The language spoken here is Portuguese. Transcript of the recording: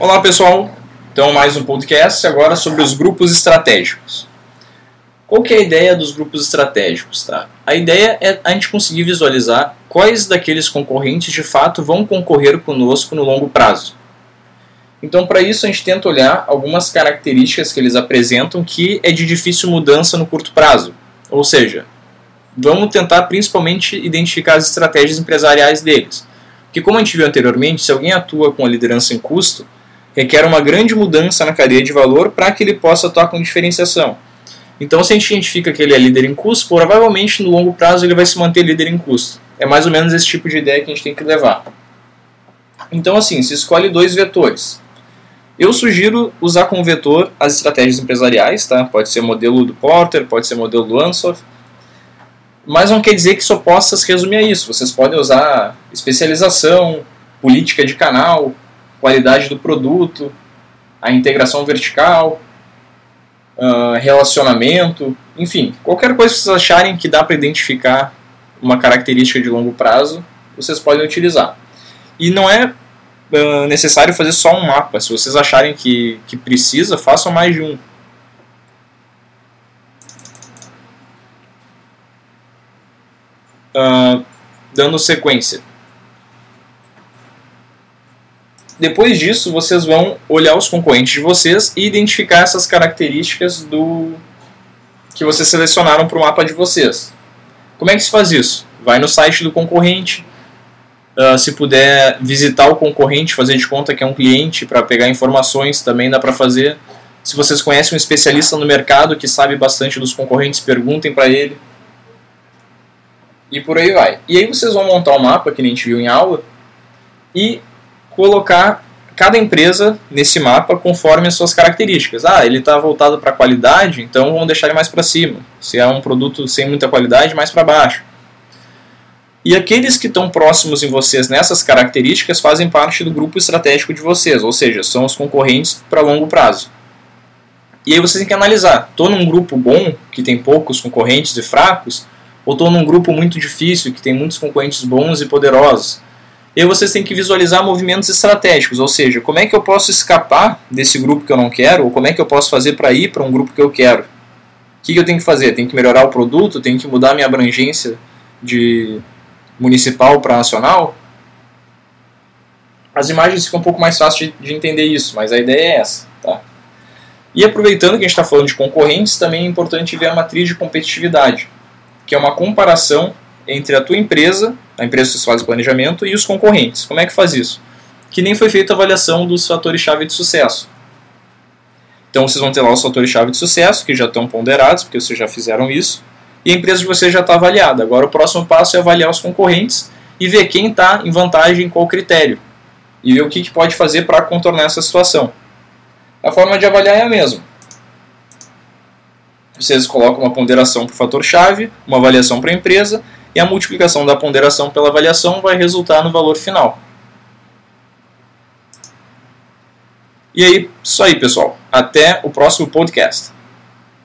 Olá pessoal, então mais um podcast agora sobre os grupos estratégicos. Qual que é a ideia dos grupos estratégicos? Tá? A ideia é a gente conseguir visualizar quais daqueles concorrentes de fato vão concorrer conosco no longo prazo. Então, para isso, a gente tenta olhar algumas características que eles apresentam que é de difícil mudança no curto prazo. Ou seja, vamos tentar principalmente identificar as estratégias empresariais deles. Porque, como a gente viu anteriormente, se alguém atua com a liderança em custo, requer uma grande mudança na cadeia de valor para que ele possa atuar com diferenciação. Então, se a gente identifica que ele é líder em custo, provavelmente no longo prazo ele vai se manter líder em custo. É mais ou menos esse tipo de ideia que a gente tem que levar. Então, assim, se escolhe dois vetores. Eu sugiro usar como vetor as estratégias empresariais, tá? Pode ser modelo do Porter, pode ser modelo do Ansoff, mas não quer dizer que só possa se resumir a isso. Vocês podem usar especialização, política de canal, qualidade do produto, a integração vertical, uh, relacionamento, enfim, qualquer coisa que vocês acharem que dá para identificar uma característica de longo prazo, vocês podem utilizar. E não é uh, necessário fazer só um mapa. Se vocês acharem que, que precisa, façam mais de um. Uh, dando sequência. Depois disso, vocês vão olhar os concorrentes de vocês e identificar essas características do que vocês selecionaram para o mapa de vocês. Como é que se faz isso? Vai no site do concorrente, uh, se puder visitar o concorrente, fazer de conta que é um cliente para pegar informações, também dá para fazer. Se vocês conhecem um especialista no mercado que sabe bastante dos concorrentes, perguntem para ele. E por aí vai. E aí vocês vão montar o um mapa que a gente viu em aula e colocar cada empresa nesse mapa conforme as suas características. Ah, ele está voltado para qualidade, então vamos deixar ele mais para cima. Se é um produto sem muita qualidade, mais para baixo. E aqueles que estão próximos em vocês nessas características fazem parte do grupo estratégico de vocês, ou seja, são os concorrentes para longo prazo. E aí vocês têm que analisar: estou num grupo bom, que tem poucos concorrentes e fracos, ou estou num grupo muito difícil, que tem muitos concorrentes bons e poderosos? E vocês têm que visualizar movimentos estratégicos, ou seja, como é que eu posso escapar desse grupo que eu não quero, ou como é que eu posso fazer para ir para um grupo que eu quero. O que, que eu tenho que fazer? Tenho que melhorar o produto? Tenho que mudar minha abrangência de municipal para nacional? As imagens ficam um pouco mais fáceis de, de entender isso, mas a ideia é essa. Tá? E aproveitando que a gente está falando de concorrentes, também é importante ver a matriz de competitividade, que é uma comparação entre a tua empresa, a empresa que você faz o planejamento, e os concorrentes. Como é que faz isso? Que nem foi feita a avaliação dos fatores-chave de sucesso. Então vocês vão ter lá os fatores-chave de sucesso, que já estão ponderados, porque vocês já fizeram isso, e a empresa de vocês já está avaliada. Agora o próximo passo é avaliar os concorrentes e ver quem está em vantagem qual critério. E ver o que, que pode fazer para contornar essa situação. A forma de avaliar é a mesma. Vocês colocam uma ponderação para o fator-chave, uma avaliação para a empresa e a multiplicação da ponderação pela avaliação vai resultar no valor final. E aí, isso aí, pessoal. Até o próximo podcast.